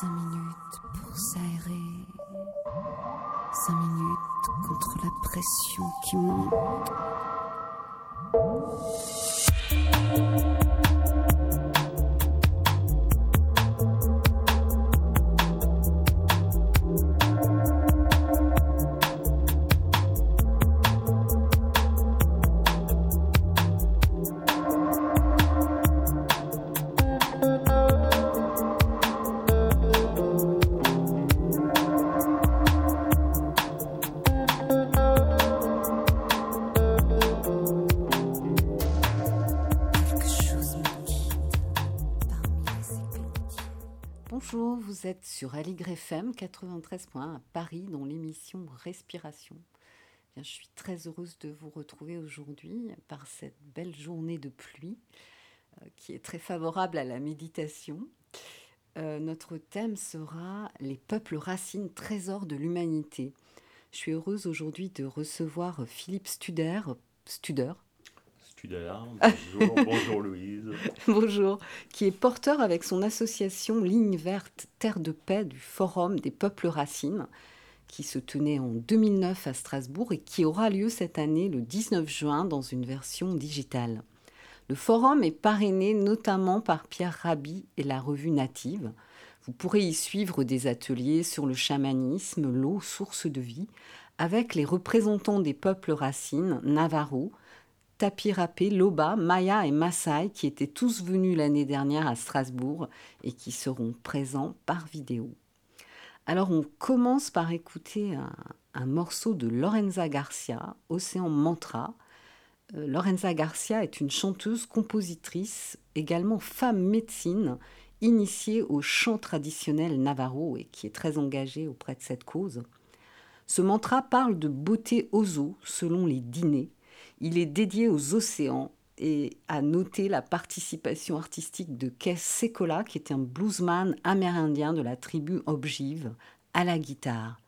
Cinq minutes pour s'aérer. Cinq minutes contre la pression qui monte. Sur Aligre FM 93.1 à Paris dans l'émission Respiration. Bien, je suis très heureuse de vous retrouver aujourd'hui par cette belle journée de pluie euh, qui est très favorable à la méditation. Euh, notre thème sera les peuples racines, trésors de l'humanité. Je suis heureuse aujourd'hui de recevoir Philippe Studer, Studer Bonjour, bonjour Louise. Bonjour, qui est porteur avec son association Ligne Verte Terre de Paix du Forum des Peuples Racines, qui se tenait en 2009 à Strasbourg et qui aura lieu cette année le 19 juin dans une version digitale. Le forum est parrainé notamment par Pierre Rabhi et la revue Native. Vous pourrez y suivre des ateliers sur le chamanisme, l'eau, source de vie, avec les représentants des peuples racines, Navarro, Tapirapé, Loba, Maya et Maasai qui étaient tous venus l'année dernière à Strasbourg et qui seront présents par vidéo. Alors on commence par écouter un, morceau de Lorenza Garcia, Océan Mantra. Euh, Lorenza Garcia est une chanteuse, compositrice, également femme médecine, initiée au chant traditionnel navarro et qui est très engagée auprès de cette cause. Ce mantra parle de beauté eaux selon les dîners il est dédié aux océans et à noter la participation artistique de Kes Sekola, qui est un bluesman amérindien de la tribu Objive, à la guitare.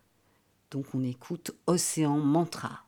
Donc on écoute Océan Mantra.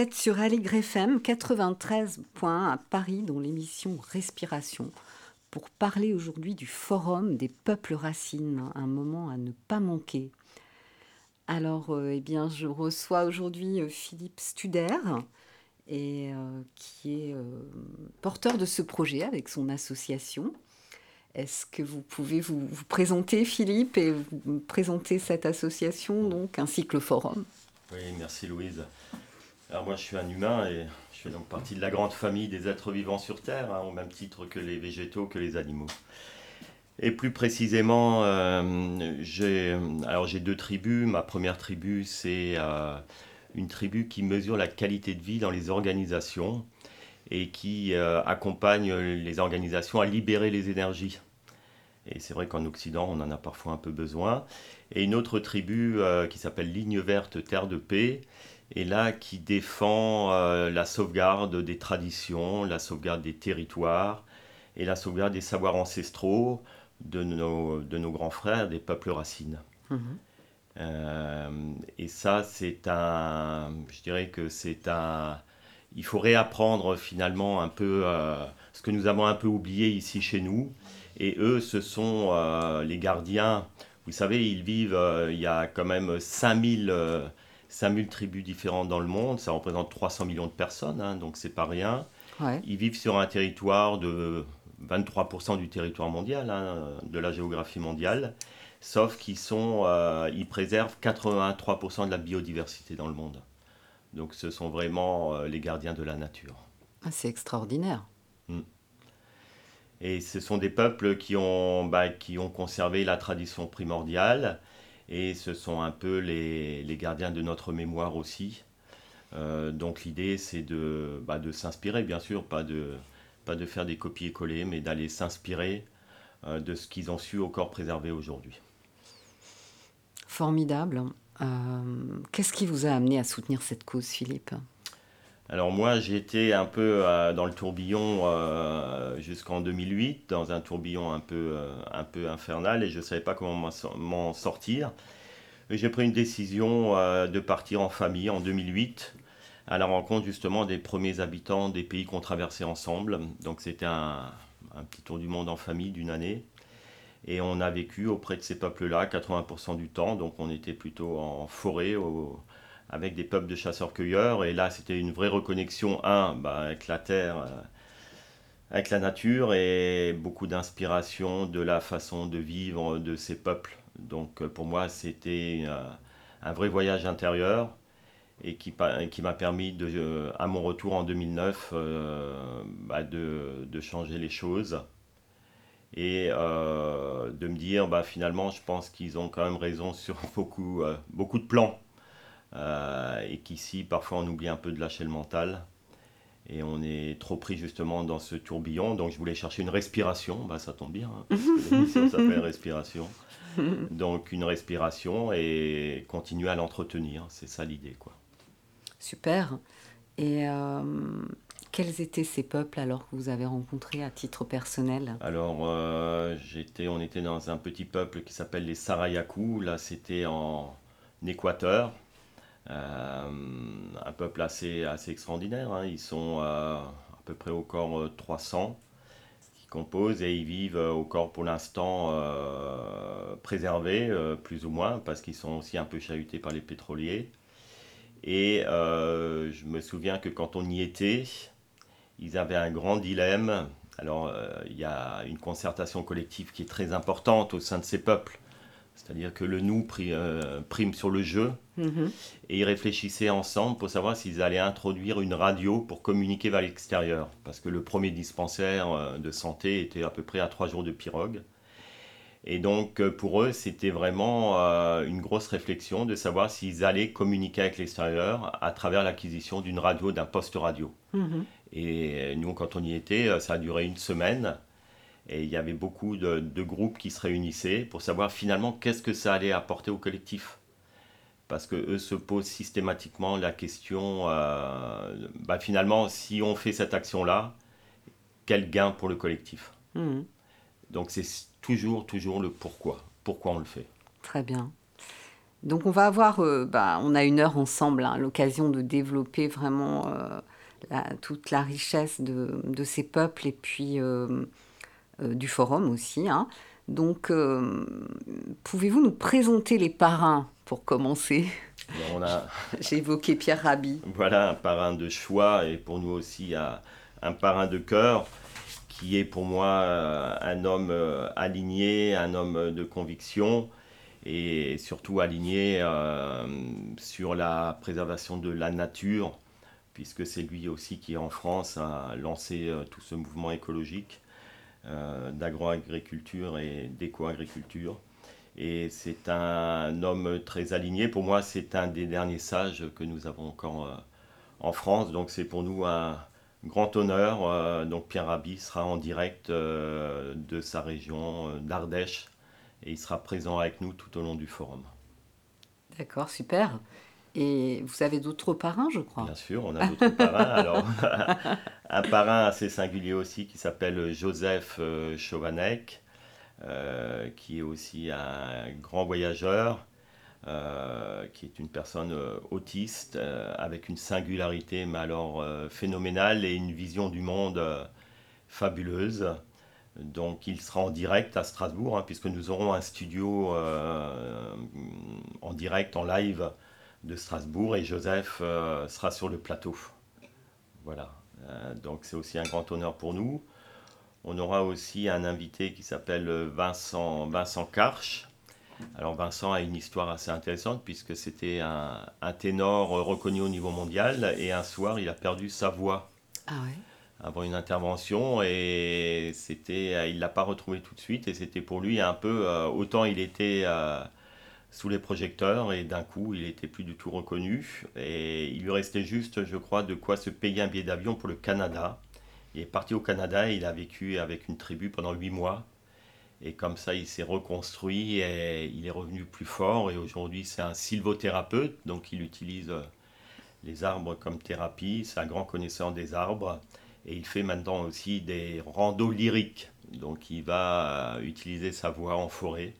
Êtes sur Aligre FM 93.1 à Paris dans l'émission Respiration pour parler aujourd'hui du Forum des peuples racines, un moment à ne pas manquer. Alors, euh, eh bien, je reçois aujourd'hui euh, Philippe Studer, et, euh, qui est porteur de ce projet avec son association. Est-ce que vous pouvez vous, présenter, Philippe, et vous présenter cette association, donc, ainsi que le forum? Oui, merci Louise. Alors moi, je suis un humain et je fais donc partie de la grande famille des êtres vivants sur Terre, hein, au même titre que les végétaux, que les animaux. Et plus précisément, euh, j'ai deux tribus. Ma première tribu, c'est euh, une tribu qui mesure la qualité de vie dans les organisations et qui euh, accompagne les organisations à libérer les énergies. Et c'est vrai qu'en Occident, on en a parfois un peu besoin. Et une autre tribu qui s'appelle Ligne verte Terre de paix, et là qui défend la sauvegarde des traditions, la sauvegarde des territoires et la sauvegarde des savoirs ancestraux de nos, de nos grands frères, des peuples racines. Mhm. Euh, et ça, c'est un. Je dirais que c'est un. Il faut réapprendre finalement un peu euh, ce que nous avons un peu oublié ici chez nous. Et eux, ce sont euh, les gardiens. Vous savez, ils vivent. il y a quand même 5000, 5000 tribus différentes dans le monde. Ça représente 300 millions de personnes, hein, donc c'est pas rien. Ils vivent sur un territoire de 23% du territoire mondial, hein, de la géographie mondiale, sauf qu'ils sont, euh, ils préservent 83% de la biodiversité dans le monde. Donc ce sont vraiment euh, les gardiens de la nature. Ah, c'est extraordinaire. Mm. Et ce sont des peuples qui ont, bah, qui ont conservé la tradition primordiale, et ce sont un peu les, gardiens de notre mémoire aussi. Euh, donc l'idée, c'est de, bah, de s'inspirer, bien sûr, pas de, pas de faire des copier-coller, mais d'aller s'inspirer euh, de ce qu'ils ont su encore préserver aujourd'hui. Formidable. Euh, qu'est-ce qui vous a amené à soutenir cette cause, Philippe? Alors moi, j'ai été un peu euh, dans le tourbillon jusqu'en 2008, dans un tourbillon un peu, un peu infernal, et je ne savais pas comment m'en sortir. J'ai pris une décision de partir en famille en 2008 à la rencontre justement des premiers habitants des pays qu'on traversait ensemble. Donc c'était un, petit tour du monde en famille d'une année. Et on a vécu auprès de ces peuples-là 80% du temps. Donc on était plutôt en forêt avec des peuples de chasseurs-cueilleurs. Et là c'était une vraie reconnexion, un, bah, avec la terre, euh, avec la nature et beaucoup d'inspiration de la façon de vivre de ces peuples. Donc pour moi c'était euh, un vrai voyage intérieur et qui, qui m'a permis, de, euh, à mon retour en 2009, euh, bah de, de, changer les choses et euh, de me dire, bah, finalement, je pense qu'ils ont quand même raison sur beaucoup, beaucoup de plans et qu'ici, parfois, on oublie un peu de lâcher le mental. Et on est trop pris justement dans ce tourbillon. Donc je voulais chercher une respiration. Bah, ça tombe bien. Hein, ça s'appelle respiration. Donc une respiration et continuer à l'entretenir. C'est ça l'idée. quoi. Super. Et euh, quels étaient ces peuples alors que vous avez rencontrés à titre personnel? Alors, euh, j'étais, on était dans un petit peuple qui s'appelle les Sarayaku. Là, c'était en Équateur. Euh, un peuple assez, assez extraordinaire. Hein. Ils sont à peu près au corps 300 qui composent et ils vivent au corps pour l'instant préservés, plus ou moins, parce qu'ils sont aussi un peu chahutés par les pétroliers. Et euh, je me souviens que quand on y était, ils avaient un grand dilemme. Alors, euh, il y a une concertation collective qui est très importante au sein de ces peuples. C'est-à-dire que le nous euh, prime sur le jeu. Mm-hmm. Et ils réfléchissaient ensemble pour savoir s'ils allaient introduire une radio pour communiquer vers l'extérieur. Parce que le premier dispensaire de santé était à peu près à trois jours de pirogue. Et donc euh, pour eux, c'était vraiment euh, une grosse réflexion de savoir s'ils allaient communiquer avec l'extérieur à travers l'acquisition d'une radio, d'un poste radio. Mhm. Et nous, quand on y était, euh, ça a duré une semaine. Et il y avait beaucoup de, groupes qui se réunissaient pour savoir finalement qu'est-ce que ça allait apporter au collectif. Parce qu'eux se posent systématiquement la question, bah, finalement, si on fait cette action-là, quel gain pour le collectif? Mhm. Donc c'est toujours, toujours le pourquoi. Pourquoi on le fait? Très bien. Donc on va avoir, euh, bah, on a une heure ensemble, hein, l'occasion de développer vraiment euh, toute la richesse de, ces peuples et puis euh, du forum aussi. Hein. Donc pouvez-vous nous présenter les parrains pour commencer? J'ai évoqué Pierre Rabhi. Voilà, un parrain de choix et pour nous aussi un parrain de cœur qui est pour moi un homme aligné, un homme de conviction et surtout aligné euh, sur la préservation de la nature, puisque c'est lui aussi qui, en France, a lancé euh, tout ce mouvement écologique euh, d'agroagriculture et d'éco-agriculture. Et c'est un homme très aligné. Pour moi, c'est un des derniers sages que nous avons encore en France. Donc c'est pour nous un grand honneur. donc Pierre Rabhi sera en direct de sa région d'Ardèche et il sera présent avec nous tout au long du forum. D'accord, super. Et vous avez d'autres parrains, je crois. Bien sûr, on a d'autres parrains. Alors, un parrain assez singulier aussi qui s'appelle Joseph euh, Chauvanec, euh, qui est aussi un grand voyageur, euh, qui est une personne autiste avec une singularité, mais alors phénoménale et une vision du monde fabuleuse. Donc il sera en direct à Strasbourg, hein, puisque nous aurons un studio en direct, en live de Strasbourg, et Joseph euh, sera sur le plateau. Voilà, euh, donc c'est aussi un grand honneur pour nous. On aura aussi un invité qui s'appelle Vincent, Vincent Karch. Alors Vincent a une histoire assez intéressante puisque c'était un, un, ténor reconnu au niveau mondial et un soir il a perdu sa voix. Ah ouais? avant une intervention et c'était, il l'a pas retrouvé tout de suite et c'était pour lui un peu, euh, autant il était euh, sous les projecteurs et d'un coup il était plus du tout reconnu et il lui restait juste, je crois, de quoi se payer un billet d'avion pour le Canada. Il est parti au Canada et il a vécu avec une tribu pendant huit mois. Et comme ça, il s'est reconstruit et il est revenu plus fort. Et aujourd'hui, c'est un sylvothérapeute, donc il utilise les arbres comme thérapie. C'est un grand connaisseur des arbres. Et il fait maintenant aussi des randos lyriques. Donc il va euh, utiliser sa voix en forêt.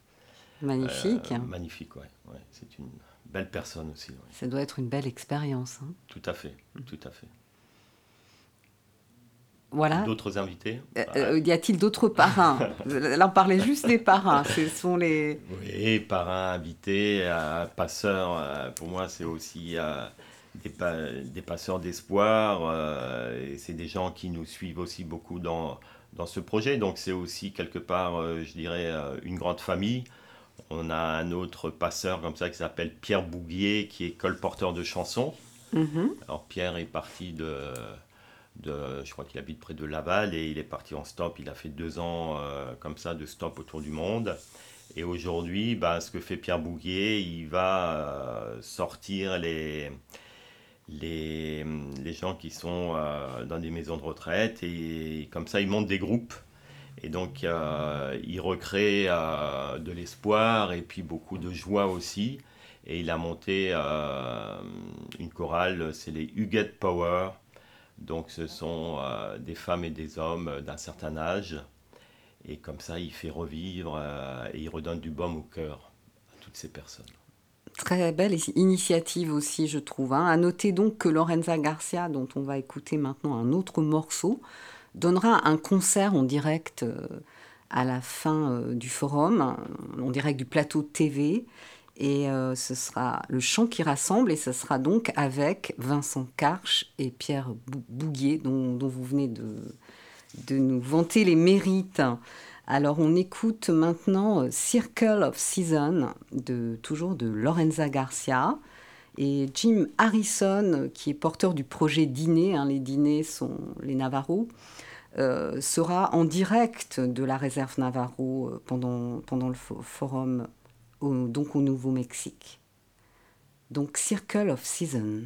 Magnifique. Euh, magnifique, ouais. C'est une belle personne aussi. Ça doit être une belle expérience. Hein. Tout à fait, tout à fait. Voilà. D'autres invités? Euh, Y a-t-il d'autres parrains? Là, on parlait juste des parrains. Ce sont les. Oui, parrains, invités, passeurs. pour moi, c'est aussi des, passeurs d'espoir. Euh, et c'est des gens qui nous suivent aussi beaucoup dans, dans ce projet. Donc c'est aussi quelque part, euh, je dirais, euh, une grande famille. On a un autre passeur comme ça qui s'appelle Pierre Bouguier, qui est colporteur de chansons. Mm-hmm. Alors Pierre est parti de, de, je crois qu'il habite près de Laval et il est parti en stop. Il a fait deux ans comme ça de stop autour du monde. Et aujourd'hui, bah, ce que fait Pierre Bouguier, il va sortir les, les, les gens qui sont euh, dans des maisons de retraite et comme ça ils montent des groupes et donc euh, ils recréent euh, de l'espoir et puis beaucoup de joie aussi et il a monté une chorale, c'est les Huguette Power donc ce sont des femmes et des hommes d'un certain âge et comme ça il fait revivre et il redonne du baume au cœur à toutes ces personnes. Très belle initiative aussi, je trouve. Hein. À noter donc que Lorenza Garcia, dont on va écouter maintenant un autre morceau, donnera un concert en direct euh, à la fin euh, du forum, en direct du plateau TV. Et euh, ce sera le chant qui rassemble, et ce sera donc avec Vincent Karch et Pierre Bouguier, dont, vous venez de, nous vanter les mérites. Alors on écoute maintenant Circle of Season, de, toujours de Lorenza Garcia. Et Jim Harrison, qui est porteur du projet Dîner, hein, les dîners sont les Navarros, euh, sera en direct de la réserve Navarro euh, pendant, pendant le forum donc au Nouveau-Mexique. Donc Circle of Season.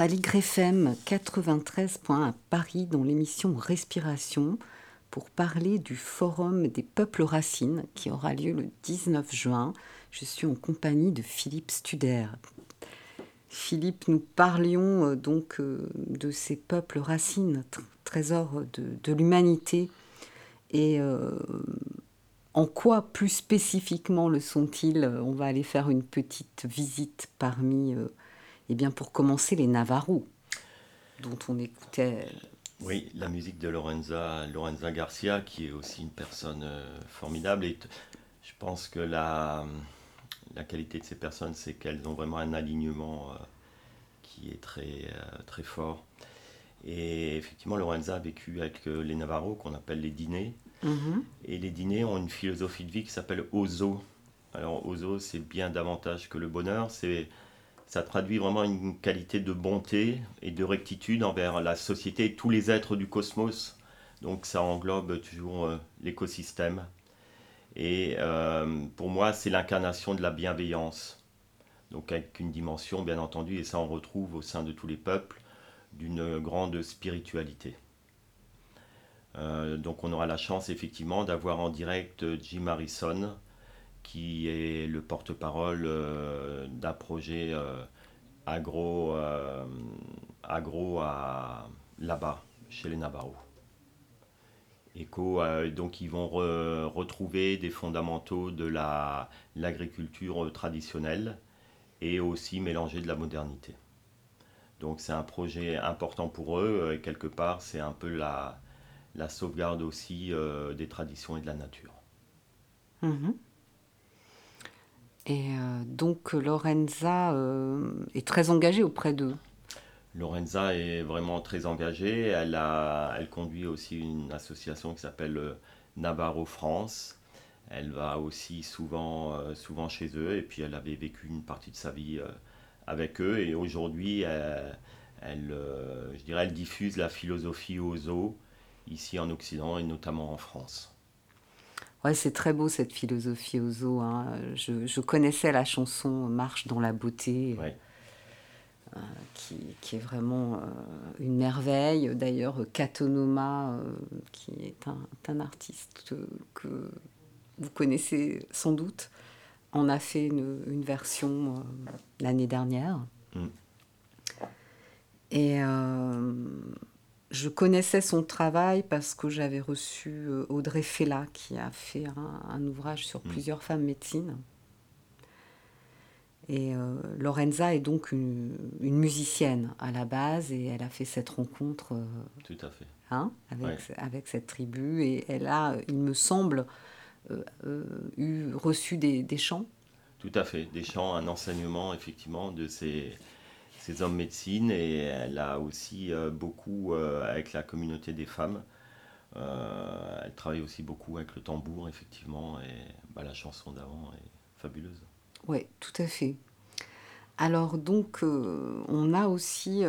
Vous êtes sur Aligre FM 93.1 à Paris dans l'émission Respiration pour parler du Forum des peuples racines qui aura lieu le 19 juin. Je suis en compagnie de Philippe Studer. Philippe, nous parlions euh, donc euh, de ces peuples racines, trésors de, l'humanité, et euh, en quoi plus spécifiquement le sont-ils? On va aller faire une petite visite parmi eh bien, pour commencer, les Navarros, dont on écoutait. Oui, la musique de Lorenza, Lorenza Garcia, qui est aussi une personne euh, formidable. Et je pense que la, la qualité de ces personnes, c'est qu'elles ont vraiment un alignement euh, qui est très, euh, très fort. Et effectivement, Lorenza a vécu avec les Navarros, qu'on appelle les dîners. Mm-hmm. Et les dîners ont une philosophie de vie qui s'appelle Ozo. Alors, Ozo, c'est bien davantage que le bonheur. C'est ça traduit vraiment une qualité de bonté et de rectitude envers la société et tous les êtres du cosmos. Donc ça englobe toujours euh, l'écosystème. Et euh, pour moi, c'est l'incarnation de la bienveillance. Donc avec une dimension, bien entendu, et ça on retrouve au sein de tous les peuples, d'une grande spiritualité. Euh, donc on aura la chance effectivement d'avoir en direct Jim Harrison, qui est le porte-parole euh, d'un projet euh, agro, euh, agro là-bas, chez les Navarros. Éco, donc ils vont retrouver des fondamentaux de la, l'agriculture traditionnelle et aussi mélanger de la modernité. Donc c'est un projet important pour eux, et quelque part c'est un peu la, la sauvegarde aussi des traditions et de la nature. Mhm. Et euh, donc Lorenza euh, est très engagée auprès d'eux. Lorenza est vraiment très engagée. Elle, a, elle conduit aussi une association qui s'appelle Navarro France. Elle va aussi souvent, souvent chez eux et puis elle avait vécu une partie de sa vie avec eux et aujourd'hui elle, je dirais, elle diffuse la philosophie aux zoos ici en Occident et notamment en France. Ouais, c'est très beau cette philosophie aux eaux. Hein. Je, connaissais la chanson Marche dans la beauté, euh, qui, est vraiment euh, une merveille. D'ailleurs, Katonoma, euh, qui est un, artiste que vous connaissez sans doute, en a fait une, version l'année dernière. Mm. Et je connaissais son travail parce que j'avais reçu euh, Audrey Fella qui a fait un, ouvrage sur mm. plusieurs femmes médecines. Et euh, Lorenza est donc une, musicienne à la base et elle a fait cette rencontre euh, Tout à fait. Hein, avec, avec, cette tribu et elle a, il me semble, eu reçu des, des chants. Tout à fait, des chants, un enseignement effectivement de ces, ces hommes médecine et elle a aussi euh, beaucoup euh, avec la communauté des femmes. Euh, elle travaille aussi beaucoup avec le tambour, effectivement, et bah, la chanson d'avant est fabuleuse. Oui, tout à fait. Alors donc, on a aussi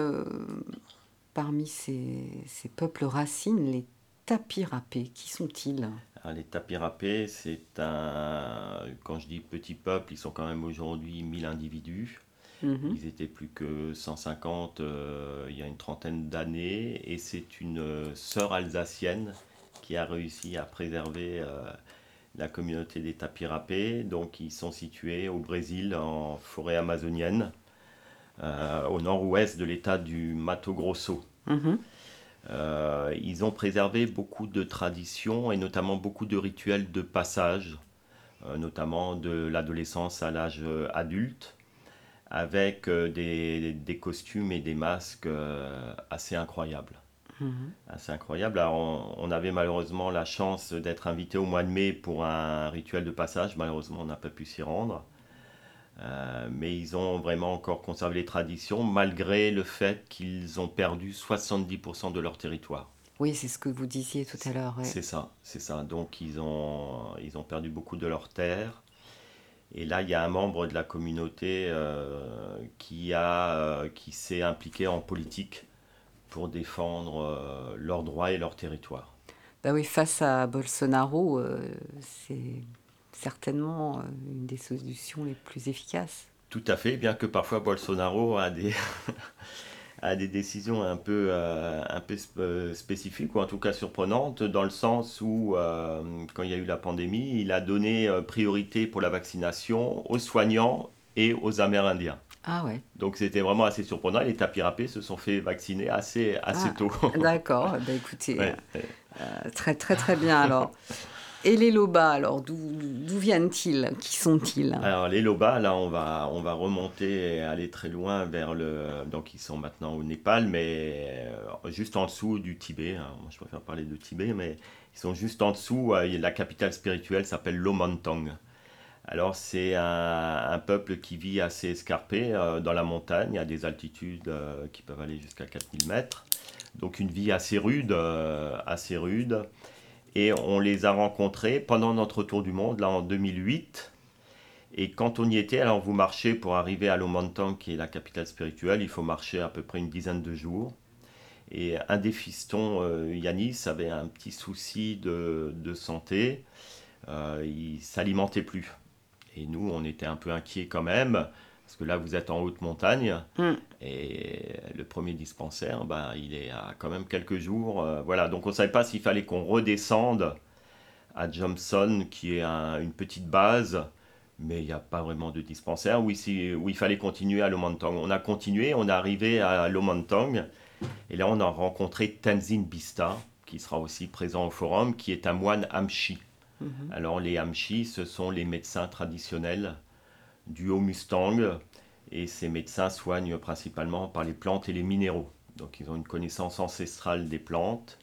parmi ces, ces, peuples racines les tapirapés. Qui sont-ils? Les tapirapés, c'est un... Quand je dis petit peuple, ils sont quand même aujourd'hui 1000 individus. Mhm. Ils étaient plus que 150 euh, il y a une trentaine d'années. Et c'est une euh, sœur alsacienne qui a réussi à préserver euh, la communauté des tapirapés. Donc ils sont situés au Brésil, en forêt amazonienne, au nord-ouest de l'état du Mato Grosso. Mhm. ils ont préservé beaucoup de traditions et notamment beaucoup de rituels de passage, notamment de l'adolescence à l'âge adulte avec euh, des, des, costumes et des masques euh, assez incroyables. Mhm. Assez incroyables. Alors, on, avait malheureusement la chance d'être invité au mois de mai pour un rituel de passage. Malheureusement, on n'a pas pu s'y rendre. Euh, mais ils ont vraiment encore conservé les traditions malgré le fait qu'ils ont perdu 70% de leur territoire. Oui, c'est ce que vous disiez tout à l'heure. C'est ça, c'est ça. Donc ils ont, ils ont perdu beaucoup de leurs terres. Et là, il y a un membre de la communauté euh, qui, a, euh, qui s'est impliqué en politique pour défendre euh, leurs droits et leur territoire. Bah oui, face à Bolsonaro, c'est certainement une des solutions les plus efficaces. Tout à fait, bien que parfois Bolsonaro a des, à des décisions un peu, euh, un peu euh, spécifiques, ou en tout cas surprenantes, dans le sens où, euh, quand il y a eu la pandémie, il a donné priorité pour la vaccination aux soignants et aux Amérindiens. Ah ouais. Donc c'était vraiment assez surprenant. Les tapirapés se sont fait vacciner assez, assez ah, tôt. D'accord. Bah, écoutez, très très très bien alors. Et les Lobas, alors, d'où viennent-ils? Qui sont-ils? Alors, les Lobas, là, on va, on va remonter et aller très loin vers le. Donc, ils sont maintenant au Népal, mais euh, juste en dessous du Tibet. Hein. Moi, je préfère parler de Tibet, mais ils sont juste en dessous. Euh, la capitale spirituelle s'appelle Lomantang. Alors, c'est un, peuple qui vit assez escarpé euh, dans la montagne, à des altitudes qui peuvent aller jusqu'à 4000 mètres. Donc, une vie assez rude, assez rude. Et on les a rencontrés pendant notre tour du monde, là en 2008. Et quand on y était, alors vous marchez pour arriver à Lomantang, qui est la capitale spirituelle, il faut marcher à peu près une dizaine de jours. Et un des fistons, euh, Yanis, avait un petit souci de, santé. Euh, il s'alimentait plus. Et nous, on était un peu inquiets quand même. Parce que là, vous êtes en haute montagne hmm. et le premier dispensaire, bah, il est à quand même quelques jours. Euh, voilà, donc on ne savait pas s'il fallait qu'on redescende à Johnson, qui est une petite base, mais il n'y a pas vraiment de dispensaire, où, ici, où il fallait continuer à Lomantang. On a continué, on est arrivé à Lomantang, et là on a rencontré Tenzin Bista, qui sera aussi présent au forum, qui est un moine Amchi. Mhm. Alors les Amchi, ce sont les médecins traditionnels du Haut Mustang Et ces médecins soignent principalement par les plantes et les minéraux. Donc ils ont une connaissance ancestrale des plantes.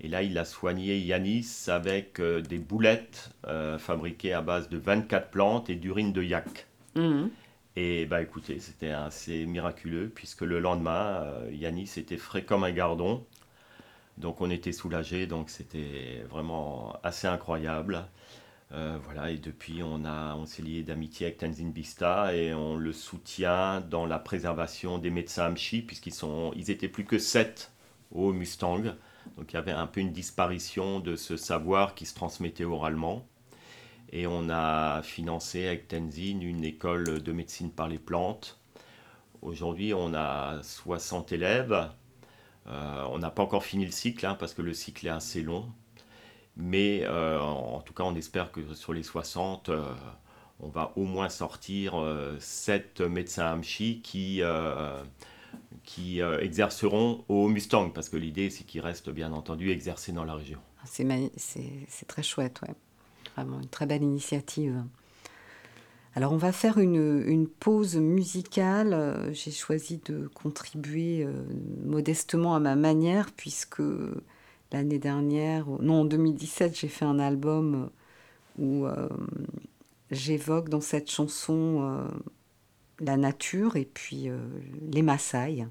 Et là, il a soigné Yanis avec euh, des boulettes euh, fabriquées à base de 24 plantes et d'urine de yak. Mhm. Et bah écoutez, c'était assez miraculeux puisque le lendemain, euh, Yanis était frais comme un gardon. Donc on était soulagés, donc c'était vraiment assez incroyable. Euh, voilà, et depuis on, a, on s'est lié d'amitié avec Tenzin Bista et on le soutient dans la préservation des médecins Amchi puisqu'ils sont, ils étaient plus que sept au Mustang. Donc il y avait un peu une disparition de ce savoir qui se transmettait oralement. Et on a financé avec Tenzin une école de médecine par les plantes. Aujourd'hui, on a 60 élèves. Euh, on n'a pas encore fini le cycle hein, parce que le cycle est assez long. Mais euh, en tout cas, on espère que sur les 60, euh, on va au moins sortir 7 médecins Amchi qui, qui exerceront au Mustang. Parce que l'idée, c'est qu'ils restent bien entendu exercés dans la région. C'est, mani- c'est, c'est très chouette, ouais. Vraiment une très belle initiative. Alors on va faire une, une pause musicale. Euh, J'ai choisi de contribuer euh, modestement à ma manière puisque l'année dernière, non en 2017, j'ai fait un album où euh, j'évoque dans cette chanson euh, la nature et puis euh, les Maasai.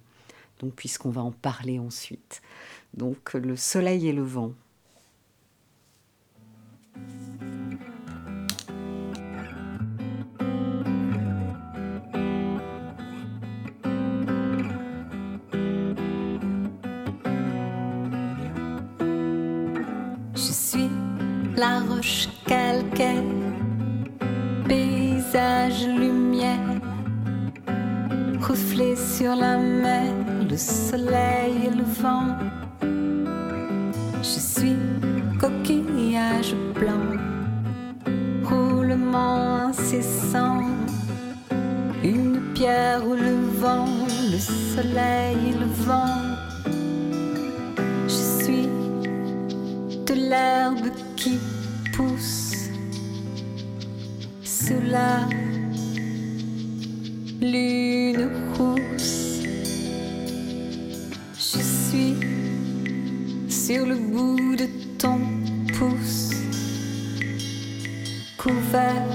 Donc puisqu'on va en parler ensuite. Donc le soleil et le vent. La roche calcaire, paysage lumière, reflet sur la mer, le soleil et le vent. Je suis coquillage blanc, roulement incessant, une pierre où le vent, le soleil et le vent. Je suis de l'herbe lune rousse. Je suis sur le bout de ton pouce, couvert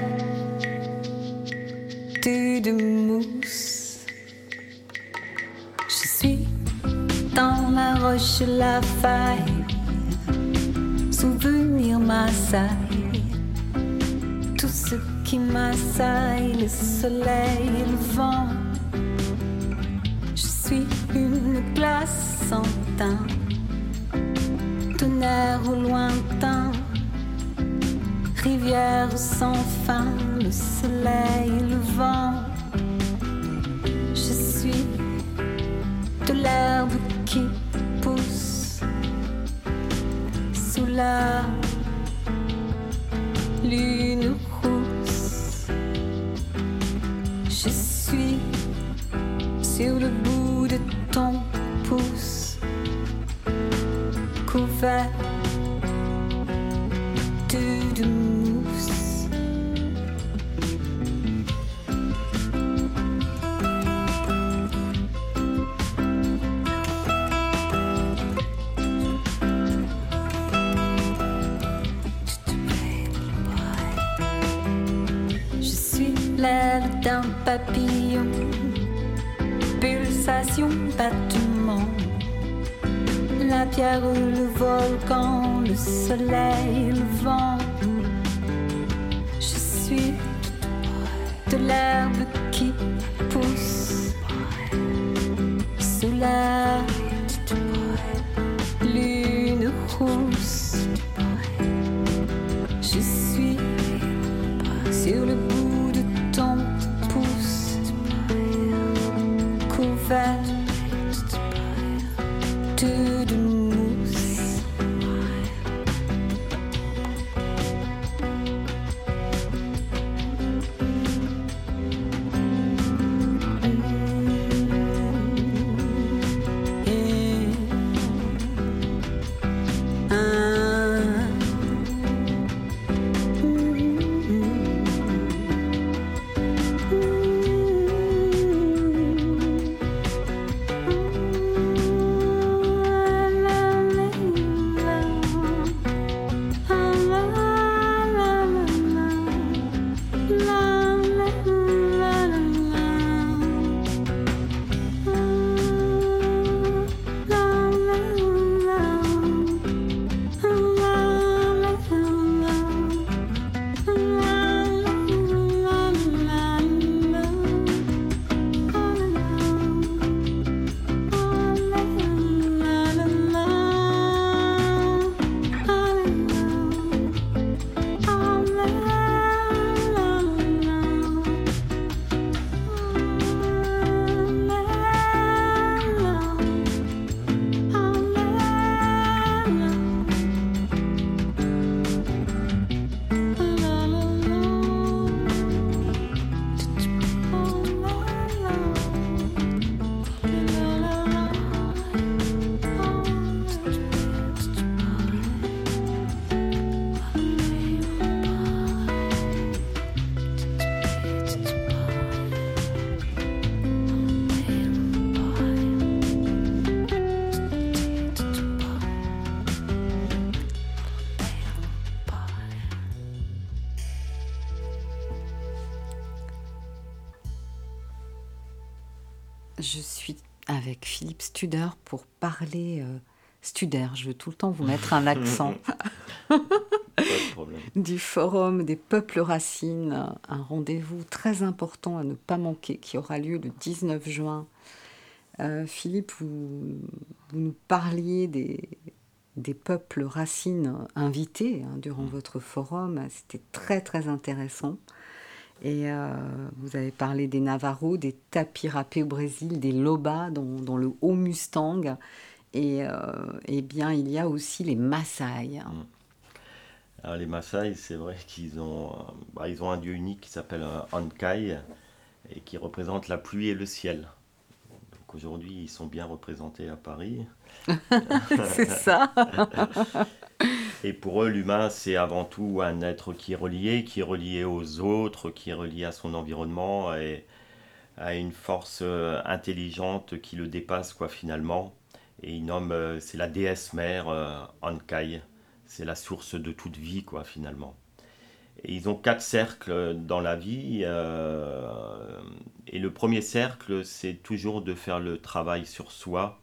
de, mousse. Je suis dans la roche, la faille souvenir m'assaille. Tout ce qui m'assaille, le soleil et le vent. Je suis une glace sans teint, tonnerre au lointain, rivière sans fin, le soleil et le vent. Je suis de l'herbe qui pousse sous la lune mousse. Je suis l'aile d'un papillon, pulsation, battement. La pierre, le volcan, le soleil, le vent. Je suis de l'herbe qui pousse sous la parler. Euh, Studer, je veux tout le temps vous mettre un accent. du Forum des peuples racines, un rendez-vous très important à ne pas manquer qui aura lieu le 19 juin. Euh, Philippe, vous, nous parliez des, des peuples racines invités hein, durant mm. votre forum. C'était très très intéressant. Et euh, vous avez parlé des Navarros, des Tapirapé au Brésil, des Lobas dans, le Haut Mustang. Et, euh, eh bien, il y a aussi les Maasai. Mm. Alors, les Maasai, c'est vrai qu'ils ont, bah, ils ont un dieu unique qui s'appelle Ankai et qui représente la pluie et le ciel. Donc aujourd'hui, ils sont bien représentés à Paris. c'est ça. et pour eux, l'humain, c'est avant tout un être qui est relié, qui est relié aux autres, qui est relié à son environnement et à une force euh, intelligente qui le dépasse, quoi, finalement. Et ils nomment, euh, c'est la déesse mère euh, Ankai c'est la source de toute vie, quoi, finalement. Et ils ont quatre cercles dans la vie. Euh, et le premier cercle, c'est toujours de faire le travail sur soi,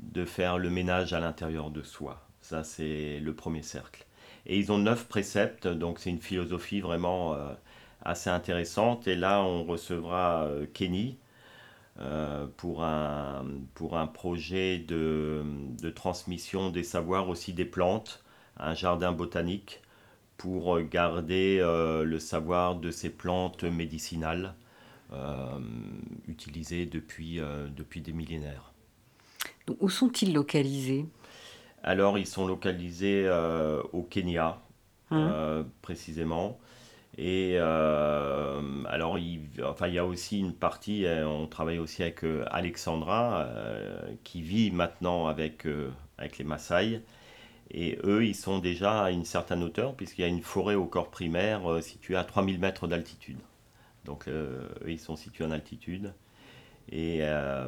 de faire le ménage à l'intérieur de soi. Ça, c'est le premier cercle. Et ils ont neuf préceptes, donc c'est une philosophie vraiment assez intéressante. Et là, on recevra Kenny pour, un, pour un projet de, de transmission des savoirs aussi des plantes un jardin botanique pour garder euh, le savoir de ces plantes médicinales euh, utilisées depuis, euh, depuis des millénaires. où sont-ils localisés? Alors, ils sont localisés au Kenya, hein? précisément. Et alors, il, enfin, il y a aussi une partie, on travaille aussi avec Alexandra, qui vit maintenant avec, avec les Maasai et eux, ils sont déjà à une certaine hauteur, puisqu'il y a une forêt au corps primaire euh, située à 3000 mètres d'altitude. Donc, euh, eux, ils sont situés en altitude. Et euh,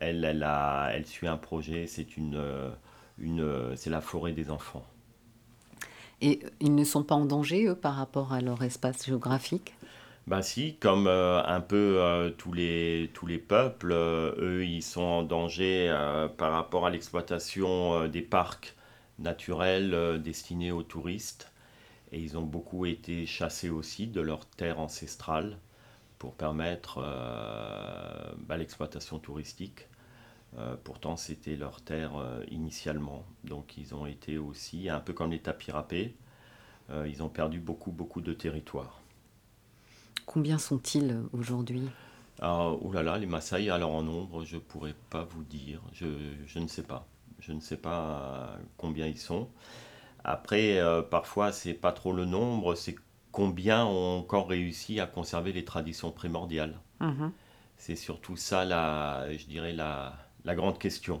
elle, elle, a, elle suit un projet, c'est une, une, c'est la forêt des enfants. Et ils ne sont pas en danger, eux, par rapport à leur espace géographique? Ben si, comme un peu tous, les, tous les peuples, eux, ils sont en danger par rapport à l'exploitation des parcs naturels euh, destinés aux touristes. Et ils ont beaucoup été chassés aussi de leur terre ancestrale pour permettre euh, bah, l'exploitation touristique. Euh, pourtant, c'était leur terre initialement. Donc, ils ont été aussi, un peu comme les tapirapés, ils ont perdu beaucoup, beaucoup de territoire. Combien sont-ils aujourd'hui? Ah, Oh là là, les Maasai, alors en nombre, je ne pourrais pas vous dire. Je, je ne sais pas. Je ne sais pas combien ils sont. Après, euh, parfois, c'est pas trop le nombre, c'est combien ont encore réussi à conserver les traditions primordiales. Mhm. C'est surtout ça, la, je dirais, la, la grande question.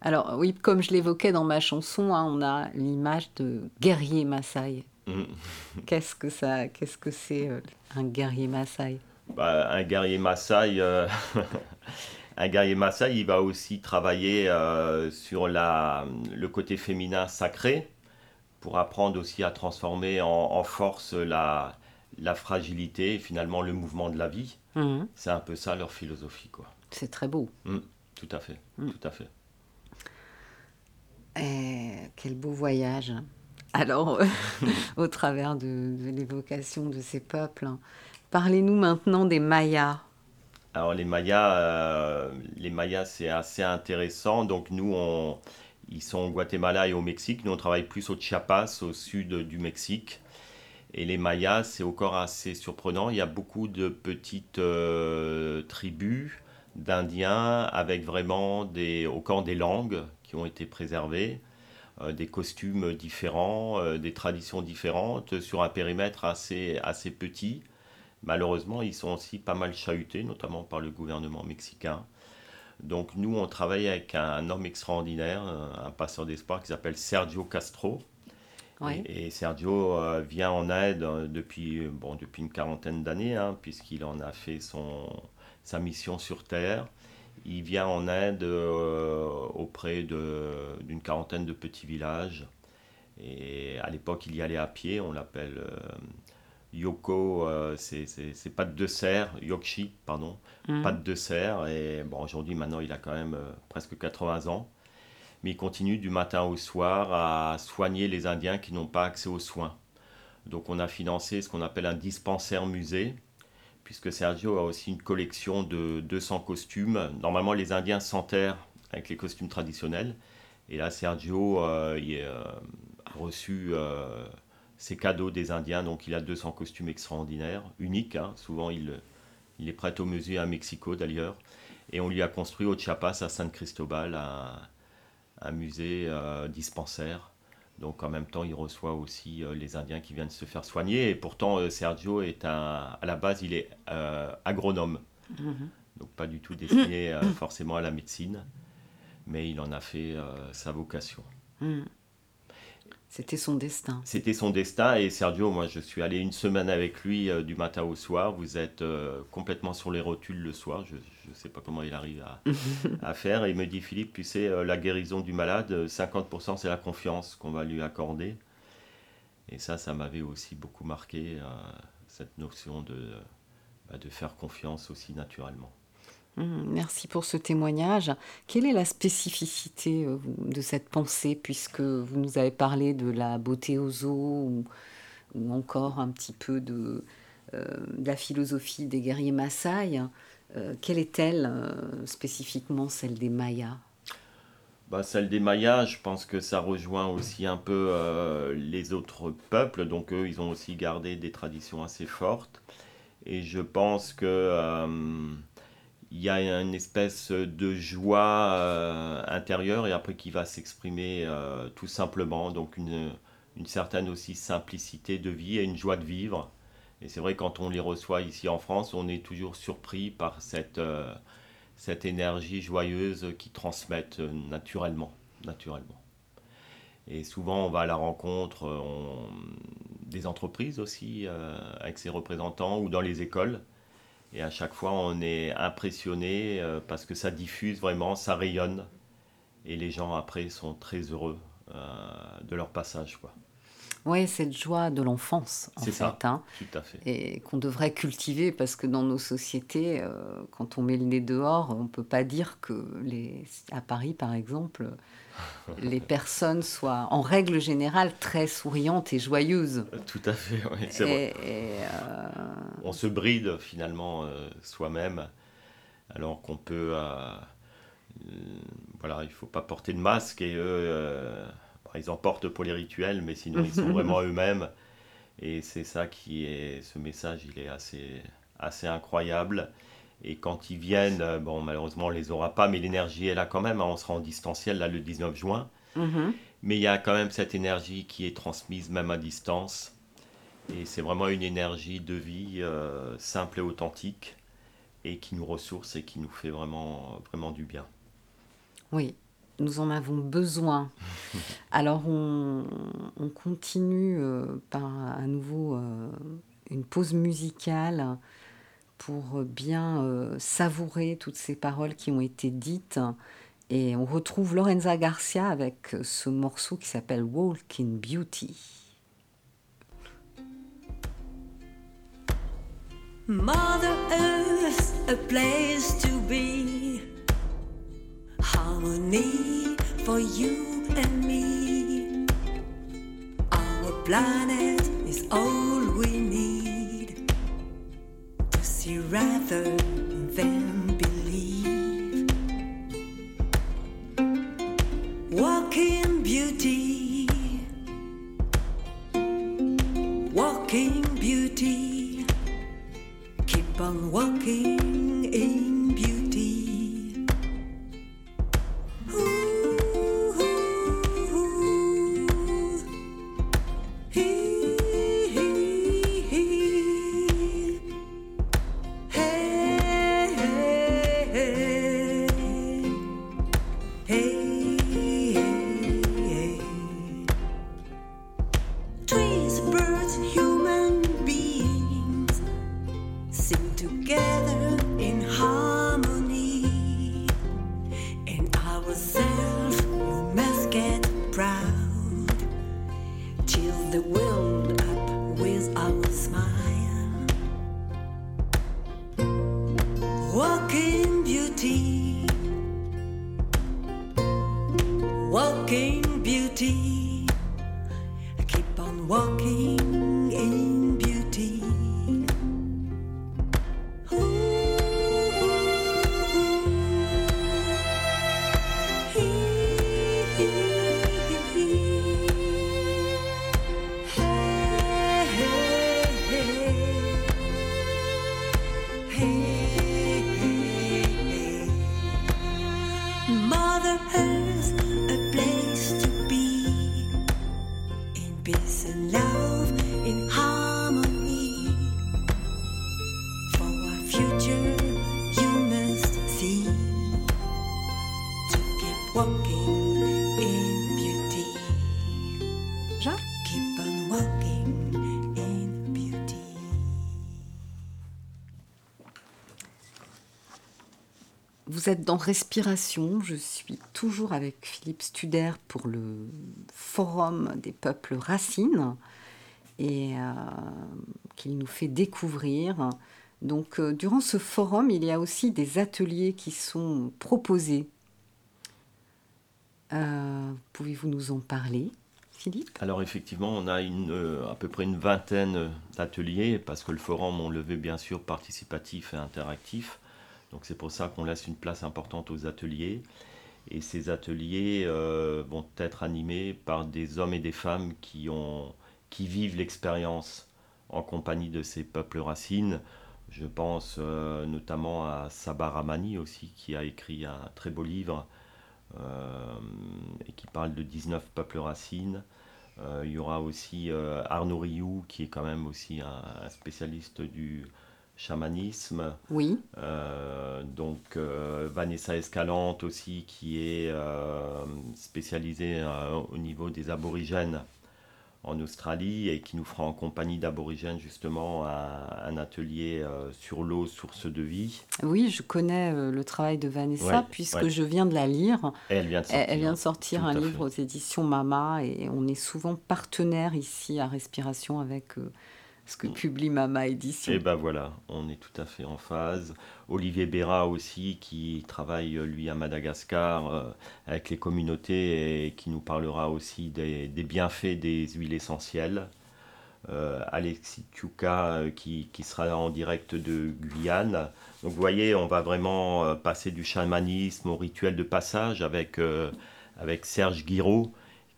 Alors oui, comme je l'évoquais dans ma chanson, hein, on a l'image de guerrier Maasai. Mhm. Qu'est-ce que ça, qu'est-ce que c'est euh, un guerrier Maasai? Bah, Un guerrier Maasai, euh, un guerrier Maasai, il va aussi travailler euh, sur la, le côté féminin sacré pour apprendre aussi à transformer en, force la, la, fragilité et finalement le mouvement de la vie. Mhm. C'est un peu ça leur philosophie. quoi. C'est très beau. Mmh, tout à fait, mmh. tout à fait. Eh, quel beau voyage. Alors, au travers de, de l'évocation de ces peuples, parlez-nous maintenant des Mayas. Alors les Mayas, euh, les Mayas c'est assez intéressant. Donc nous, on, ils sont au Guatemala et au Mexique. Nous, on travaille plus au Chiapas, au sud du Mexique. Et les Mayas, c'est encore assez surprenant. Il y a beaucoup de petites euh, tribus d'Indiens avec vraiment des, au des langues qui ont été préservées, euh, des costumes différents, des traditions différentes sur un périmètre assez, assez petit. Malheureusement, ils sont aussi pas mal chahutés, notamment par le gouvernement mexicain. Donc nous, on travaille avec un homme extraordinaire, un passeur d'espoir qui s'appelle Sergio Castro. Et, Sergio euh, vient en aide euh, depuis, bon, depuis une quarantaine d'années, hein, puisqu'il en a fait son, sa mission sur Terre. Il vient en aide euh, auprès d'une quarantaine de petits villages. Et à l'époque, il y allait à pied, on l'appelle Yoko, c'est pâte de serre, Yokshi, pardon, mm. pâte de serre. Et bon, aujourd'hui, maintenant, il a quand même presque 80 ans. Mais il continue du matin au soir à soigner les Indiens qui n'ont pas accès aux soins. Donc on a financé ce qu'on appelle un dispensaire musée, puisque Sergio a aussi une collection de 200 costumes. Normalement, les Indiens s'enterrent avec les costumes traditionnels. Et là, Sergio euh, euh, a reçu euh, ses cadeaux des Indiens, donc il a 200 costumes extraordinaires, uniques. Hein. Souvent, il, il les prête au musée à Mexico d'ailleurs. Et on lui a construit au Chiapas, à San Cristobal, un, un musée dispensaire donc en même temps, il reçoit aussi euh, les Indiens qui viennent se faire soigner. Et pourtant, euh, Sergio est un, à la base, il est euh, agronome. Mhm. Donc pas du tout destiné forcément à la médecine, mais il en a fait sa vocation. Mhm. C'était son destin. C'était son destin. Et Sergio, moi, je suis allé une semaine avec lui euh, du matin au soir. Vous êtes euh, complètement sur les rotules le soir. Je ne sais pas comment il arrive à, à, faire. Et il me dit, Philippe, tu sais, euh, la guérison du malade, 50% c'est la confiance qu'on va lui accorder. Et ça, ça m'avait aussi beaucoup marqué, cette notion de, bah, de faire confiance aussi naturellement. Mmh, merci pour ce témoignage. Quelle est la spécificité euh, de cette pensée, puisque vous nous avez parlé de la beauté aux eaux ou, encore un petit peu de, euh, la philosophie des guerriers Maasai euh, Quelle est-elle spécifiquement, celle des Mayas? Bah, Celle des Mayas, je pense que ça rejoint aussi un peu les autres peuples. Donc eux, ils ont aussi gardé des traditions assez fortes. Et je pense que il y a une espèce de joie euh, intérieure et après qui va s'exprimer euh, tout simplement. Donc une, une, certaine aussi simplicité de vie et une joie de vivre. Et c'est vrai quand on les reçoit ici en France, on est toujours surpris par cette, euh, cette énergie joyeuse qu'ils transmettent naturellement, naturellement. Et souvent on va à la rencontre des entreprises aussi avec ses représentants ou dans les écoles et à chaque fois, on est impressionné euh, parce que ça diffuse vraiment, ça rayonne. Et les gens, après, sont très heureux euh, de leur passage. Oui, cette joie de l'enfance, en fait. Ça, hein, tout à fait. Et qu'on devrait cultiver parce que dans nos sociétés, euh, quand on met le nez dehors, on ne peut pas dire que, les... à Paris par exemple, les personnes soient en règle générale très souriantes et joyeuses. Tout à fait, oui, c'est vrai. Euh, on se bride finalement euh, soi-même alors qu'on peut... voilà, il ne faut pas porter de masque et eux ils en portent pour les rituels, mais sinon ils sont vraiment eux-mêmes. Et c'est ça qui est, ce message, il est assez, assez incroyable. Et quand ils viennent, euh, bon, malheureusement, on les aura pas, mais l'énergie est là quand même. Hein. on sera en distanciel là le 19 juin. Mm-hmm. Mais il y a quand même cette énergie qui est transmise même à distance. Et c'est vraiment une énergie de vie euh, simple et authentique et qui nous ressource et qui nous fait vraiment, vraiment du bien. Oui, nous en avons besoin. Alors on, continue euh, par à nouveau euh, une pause musicale pour bien euh, savourer toutes ces paroles qui ont été dites. Et on retrouve Lorenza Garcia avec ce morceau qui s'appelle Walk in Beauty. Mother Earth, a place to be. Harmony for you and me. Our planet is all we need to see rather than believe. Walking beauty, walking beauty, keep on walking Vous êtes dans Respiration. Je suis toujours avec Philippe Studer pour le Forum des peuples racines et euh, qu'il nous fait découvrir. Donc, euh, durant ce forum, il y a aussi des ateliers qui sont proposés. Euh, Pouvez-vous nous en parler, Philippe? Alors effectivement, on a une, à peu près une vingtaine d'ateliers, parce que le forum, on le veut bien sûr participatif et interactif. Donc c'est pour ça qu'on laisse une place importante aux ateliers. Et ces ateliers euh, vont être animés par des hommes et des femmes qui, ont, qui vivent l'expérience en compagnie de ces peuples racines. Je pense euh, notamment à Sabah Ramani aussi, qui a écrit un très beau livre euh, et qui parle de 19 peuples racines. Il y aura aussi Arnaud Rioux, qui est quand même aussi un spécialiste du chamanisme. Oui, Euh, donc euh, Vanessa Escalante aussi, qui est euh, spécialisée au niveau des aborigènes en Australie et qui nous fera en compagnie d'aborigènes justement un, un atelier sur l'eau, source de vie. oui, je connais le travail de Vanessa Ouais, puisque ouais. je viens de la lire. Et elle vient de sortir. Elle, elle vient de sortir Tout un livre fait. aux éditions Mama et on est souvent partenaire ici à Respiration avec ce que publie Mama Édition. Et ben voilà, on est tout à fait en phase. Olivier Béra aussi, qui travaille lui à Madagascar euh, avec les communautés et qui nous parlera aussi des, des bienfaits des huiles essentielles. Euh, Alexis Tchouka euh, qui, qui sera en direct de Guyane. Donc vous voyez, on va vraiment passer du chamanisme au rituel de passage avec, avec Serge Guiraud,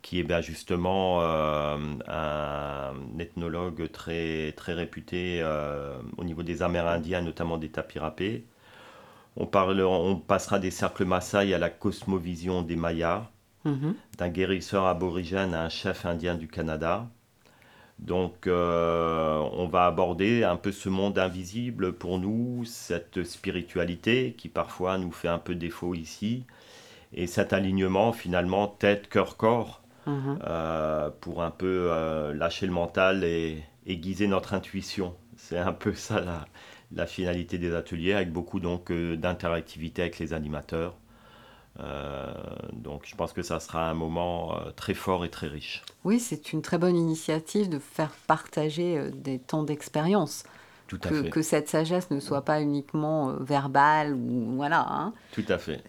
qui est ben, justement euh, un ethnologue très, très réputé euh, au niveau des Amérindiens, notamment des Tapirapés. On, parle, on passera des cercles Maasai à la cosmovision des Mayas, Mhm. d'un guérisseur aborigène à un chef indien du Canada. Donc euh, on va aborder un peu ce monde invisible pour nous, cette spiritualité qui parfois nous fait un peu défaut ici, et cet alignement finalement tête, Mhm. euh, pour un peu euh, lâcher le mental et aiguiser notre intuition. C'est un peu ça la, la finalité des ateliers, avec beaucoup donc euh, d'interactivité avec les animateurs. Euh, donc je pense que ça sera un moment euh, très fort et très riche. Oui, c'est une très bonne initiative de faire partager euh, des temps d'expérience. Tout à Que, fait. que cette sagesse ne soit pas uniquement euh, verbale ou voilà. hein. Tout à fait.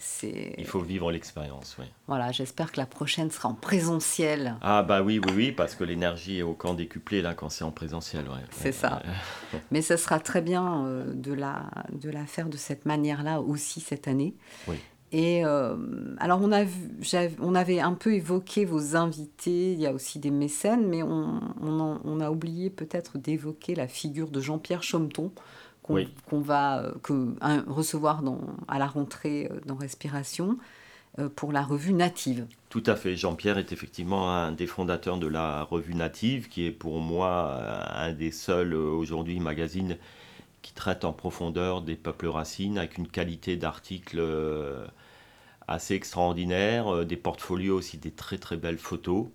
Il faut vivre l'expérience, oui. voilà. J'espère que la prochaine sera en présentiel. Ah bah oui, oui, oui, parce que l'énergie est au camp décuplé là quand c'est en présentiel. ouais. C'est ça. Mais ce sera très bien euh, de, la, de la faire de cette manière-là aussi cette année. Oui. Et euh, alors, on, a vu, on avait un peu évoqué vos invités, il y a aussi des mécènes, mais on, on, en- on a oublié peut-être d'évoquer la figure de Jean-Pierre Chaumeton, qu'on Oui. va euh, que, un- recevoir dans, à la rentrée euh, dans Respiration euh, pour la revue Native. Tout à fait. Jean-Pierre est effectivement un des fondateurs de la revue Native, qui est pour moi un des seuls aujourd'hui magazines qui traite en profondeur des peuples racines avec une qualité d'articles euh, assez extraordinaire, euh, des portfolios aussi, des très très belles photos.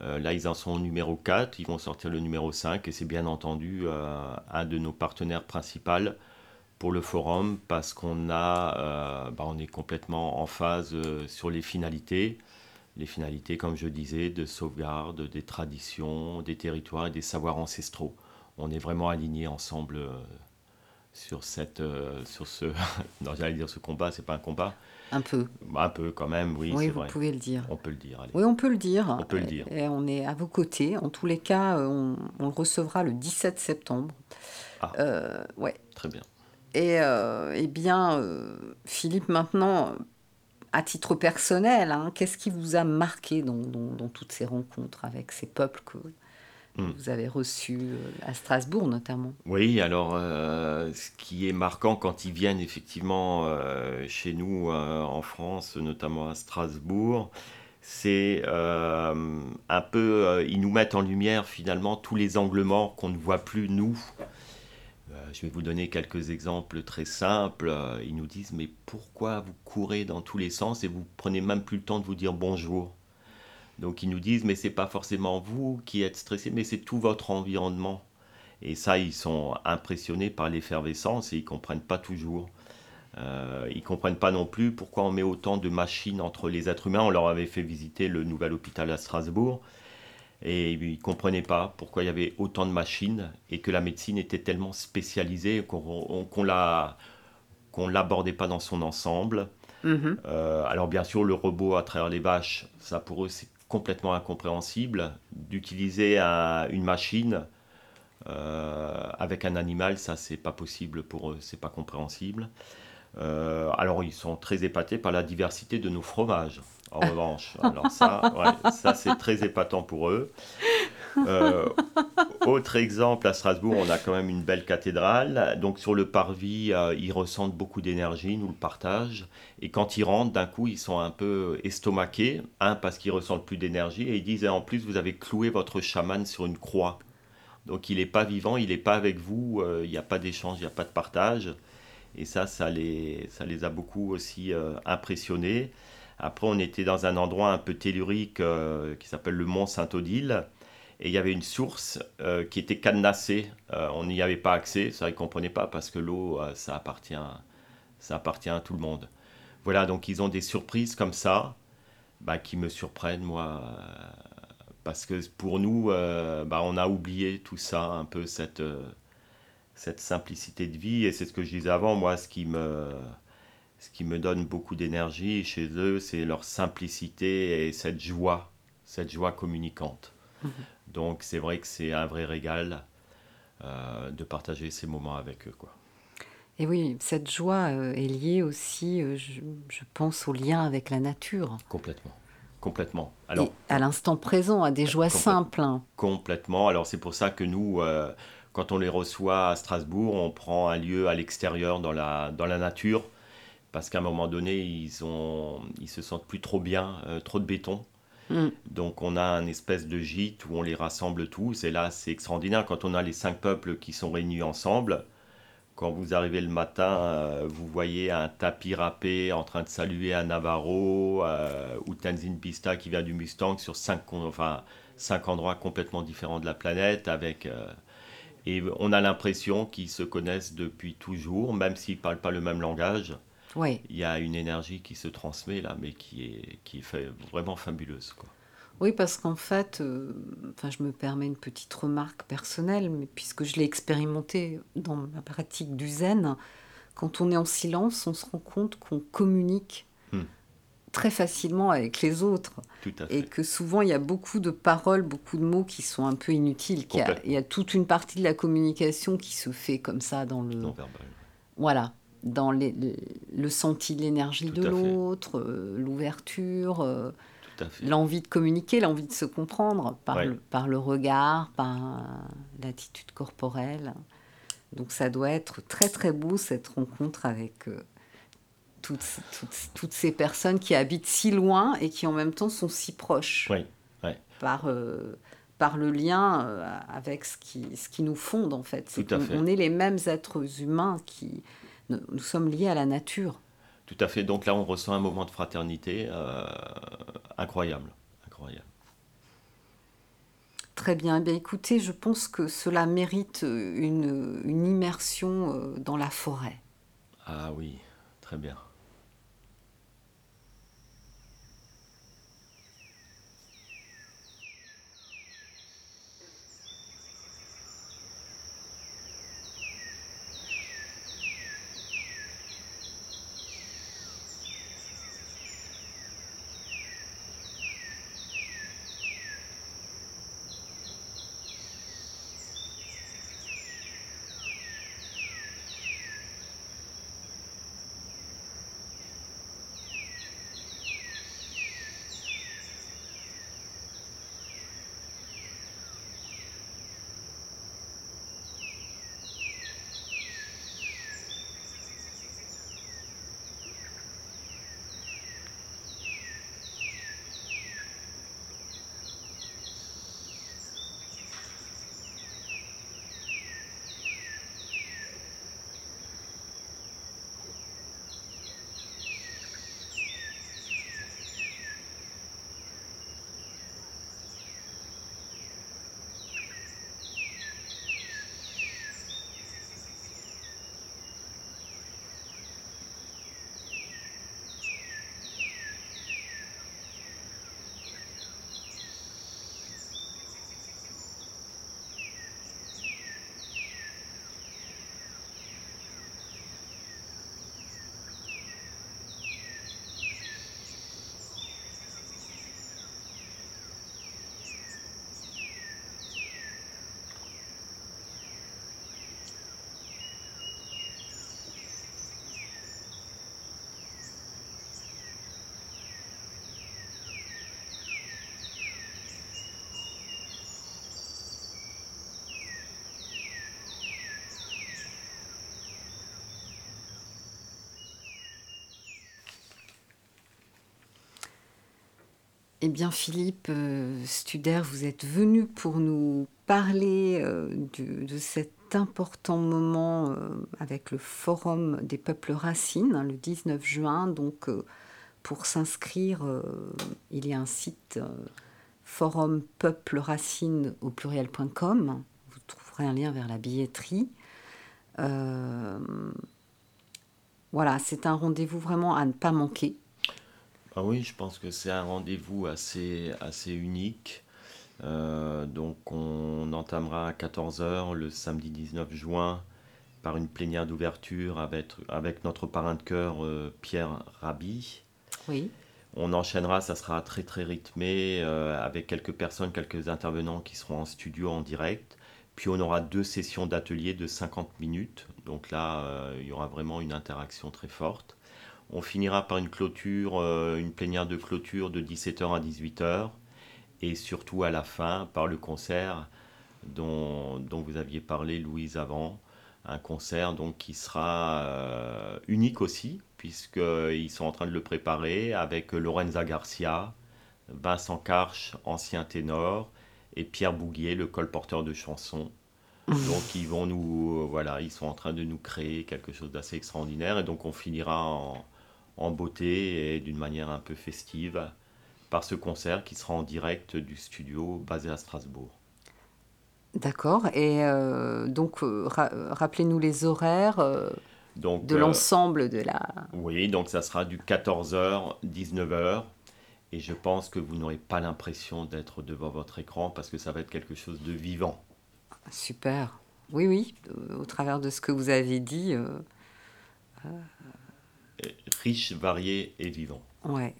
Euh, là, ils en sont au numéro 4, ils vont sortir le numéro 5 et c'est bien entendu euh, un de nos partenaires principaux pour le forum parce qu'on a, bah, on est complètement en phase sur les finalités. Les finalités, comme je disais, de sauvegarde des traditions, des territoires et des savoirs ancestraux. On est vraiment alignés ensemble sur, cette, sur ce. non, j'allais dire ce combat, c'est pas un combat. Un peu. Un peu quand même, oui. Oui, vous vrai. pouvez le dire. On peut le dire. Allez. Oui, on peut le dire. On peut le dire. Et on est à vos côtés. En tous les cas, euh, on, on le recevra le 17 septembre. Ah. Euh, ouais. Très bien. Et euh, eh bien, euh, Philippe, maintenant, à titre personnel, hein, qu'est-ce qui vous a marqué dans, dans- dans toutes ces rencontres avec ces peuples que. Vous avez reçus euh, à Strasbourg notamment Oui, alors euh, ce qui est marquant quand ils viennent effectivement euh, chez nous euh, en France, notamment à Strasbourg, c'est un peu, ils nous mettent en lumière finalement tous les angles morts qu'on ne voit plus nous. Je vais vous donner quelques exemples très simples. Ils nous disent mais pourquoi vous courez dans tous les sens et vous prenez même plus le temps de vous dire bonjour? Donc ils nous disent mais c'est pas forcément vous qui êtes stressé, mais c'est tout votre environnement. Et ça, ils sont impressionnés par l'effervescence et ils comprennent pas toujours. Euh, ils comprennent pas non plus pourquoi on met autant de machines entre les êtres humains. On leur avait fait visiter le nouvel hôpital à Strasbourg et ils comprenaient pas pourquoi il y avait autant de machines et que la médecine était tellement spécialisée qu'on qu'on la qu'on l'abordait pas dans son ensemble. Mhm. Euh, alors bien sûr, le robot à travers les vaches, ça pour eux c'est complètement incompréhensible. D'utiliser un- une machine euh, avec un animal, ça c'est pas possible pour eux, c'est pas compréhensible. Euh, alors ils sont très épatés par la diversité de nos fromages. En revanche, alors ça, ouais, ça c'est très épatant pour eux. Euh, autre exemple, à Strasbourg, on a quand même une belle cathédrale. Donc sur le parvis, euh, ils ressentent beaucoup d'énergie, nous le partagent. Et quand ils rentrent, d'un coup, ils sont un peu estomaqués. Un, parce qu'ils ressentent plus d'énergie. Et ils disent, et en plus, vous avez cloué votre chaman sur une croix. Donc il n'est pas vivant, il n'est pas avec vous, euh, il n'y a pas d'échange, il n'y a pas de partage. Et ça, ça les, ça les a beaucoup aussi impressionnés. Après, on était dans un endroit un peu tellurique qui s'appelle le Mont Saint-Odile. Et il y avait une source euh, qui était cadenassée. Euh, on n'y avait pas accès. Ça, ne comprenaient pas parce que l'eau, euh, ça, appartient, ça appartient à tout le monde. Voilà, donc ils ont des surprises comme ça bah, qui me surprennent, moi. parce que pour nous, bah, on a oublié tout ça, un peu cette, cette simplicité de vie. Et c'est ce que je disais avant, moi, ce qui me, ce qui me donne beaucoup d'énergie chez eux, c'est leur simplicité et cette joie, cette joie communicante. Donc c'est vrai que c'est un vrai régal euh, de partager ces moments avec eux. Quoi. Et oui, cette joie euh, est liée aussi, euh, je, je pense, au lien avec la nature. Complètement. Complètement. Alors, Et à l'instant présent, à des joies simples. hein. Complètement. Alors c'est pour ça que nous, quand on les reçoit à Strasbourg, on prend un lieu à l'extérieur, dans la, dans la nature, parce qu'à un moment donné, ils, ont, ils se sentent plus trop bien, trop de béton. Mm. Donc on a un espèce de gîte où on les rassemble tous, et là c'est extraordinaire quand on a les cinq peuples qui sont réunis ensemble. Quand vous arrivez le matin, euh, vous voyez un tapis râpé en train de saluer un Navarro euh, ou Tenzin Pista qui vient du Mustang sur cinq, cinq endroits complètement différents de la planète. Euh, et on a l'impression qu'ils se connaissent depuis toujours, même s'ils ne parlent pas le même langage. Oui. Il y a une énergie qui se transmet là, mais qui est, qui est fait- vraiment fabuleuse. Quoi. Oui, parce qu'en fait, euh, enfin, je me permets une petite remarque personnelle, mais puisque je l'ai expérimenté dans ma pratique du zen, quand on est en silence, on se rend compte qu'on communique Hmm. très facilement avec les autres Tout à fait. et que souvent il y a beaucoup de paroles, beaucoup de mots qui sont un peu inutiles. qu'il y a- il y a toute une partie de la communication qui se fait comme ça dans le, Non verbal. voilà, dans les- le, senti de l'énergie de l'autre, euh, l'ouverture. euh, l'envie de communiquer, l'envie de se comprendre par, Ouais. le, par le regard, par l'attitude corporelle. Donc ça doit être très très beau cette rencontre avec euh, toutes, toutes, toutes ces personnes qui habitent si loin et qui en même temps sont si proches ouais. par, par le lien avec ce qui, ce qui nous fonde en fait. C'est Tout à qu'on- fait. On est les mêmes êtres humains qui... Nous, nous sommes liés à la nature. Tout à fait. Donc là, on ressent un moment de fraternité euh, incroyable. Incroyable. Très bien. Eh bien, écoutez, je pense que cela mérite une, une immersion euh, dans la forêt. Ah oui, très bien. Eh bien, Philippe euh, Studer, vous êtes venu pour nous parler euh, de cet important moment euh, avec le Forum des peuples racines, hein, le 19 juin. Donc, pour s'inscrire, il y a un site forum peuple racine au pluriel.com. Vous trouverez un lien vers la billetterie. voilà, c'est un rendez-vous vraiment à ne pas manquer. Ah oui, je pense que c'est un rendez-vous assez, assez unique. Euh, donc on entamera à 14h le samedi 19 juin par une plénière d'ouverture avec, avec notre parrain de cœur euh, Pierre Rabi. Oui. On enchaînera, ça sera très très rythmé euh, avec quelques personnes, quelques intervenants qui seront en studio en direct. Puis on aura deux sessions d'atelier de 50 minutes. Donc là, il y aura vraiment une interaction très forte. On finira par une clôture, euh, une plénière de clôture de 17h à 18h. Et surtout à la fin, par le concert dont, vous aviez parlé, Louise, avant. Un concert donc, qui sera euh, unique aussi, puisqu'ils sont en train de le préparer avec Lorenza Garcia, Vincent Karch, ancien ténor, et Pierre Bouguier, le colporteur de chansons. Donc ils vont nous, voilà, ils sont en train de nous créer quelque chose d'assez extraordinaire, et donc on finira en, en beauté et d'une manière un peu festive par ce concert qui sera en direct du studio basé à Strasbourg. D'accord. Et euh, donc, euh, rappelez-nous les horaires euh, de l'ensemble de la... Oui, donc ça sera du 14h, 19h. Et je pense que vous n'aurez pas l'impression d'être devant votre écran parce que ça va être quelque chose de vivant. Super. Oui, oui. Au travers de ce que vous avez dit, riche, varié et vivant. Ouais.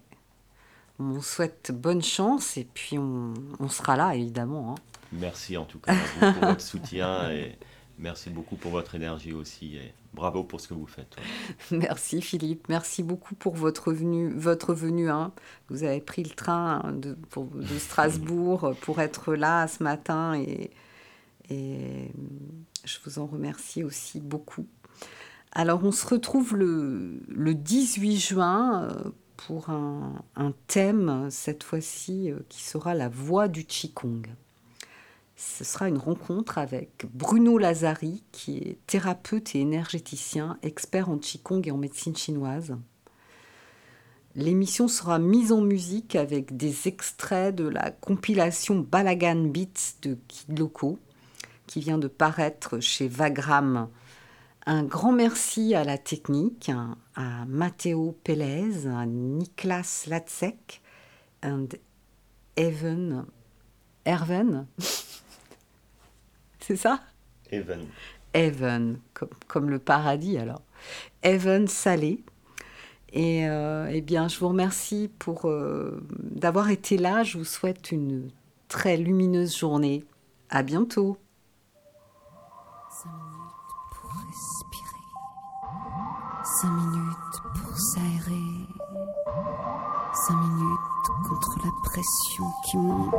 On souhaite bonne chance et puis on, sera là évidemment. Hein. Merci en tout cas pour votre soutien et merci beaucoup pour votre énergie aussi et bravo pour ce que vous faites. Merci Philippe, merci beaucoup pour votre venue. Votre venue hein. Vous avez pris le train de, de Strasbourg pour être là ce matin et, et je vous en remercie aussi beaucoup. Alors on se retrouve le, 18 juin euh, pour un, thème, cette fois-ci, euh, qui sera la voix du Qigong. Ce sera une rencontre avec Bruno Lazari, qui est thérapeute et énergéticien, expert en Qigong et en médecine chinoise. L'émission sera mise en musique avec des extraits de la compilation Balagan Beats de Kid Loco, qui vient de paraître chez Vagram un grand merci à la technique, à Matteo Pelez, à Niklas Latzek and Evan. Erven C'est ça? Evan. Evan, comme, le paradis alors. Evan Salé. Et euh, eh bien, je vous remercie pour euh, d'avoir été là. Je vous souhaite une très lumineuse journée. À bientôt. Cinq minutes pour s'aérer. Cinq minutes contre la pression qui monte.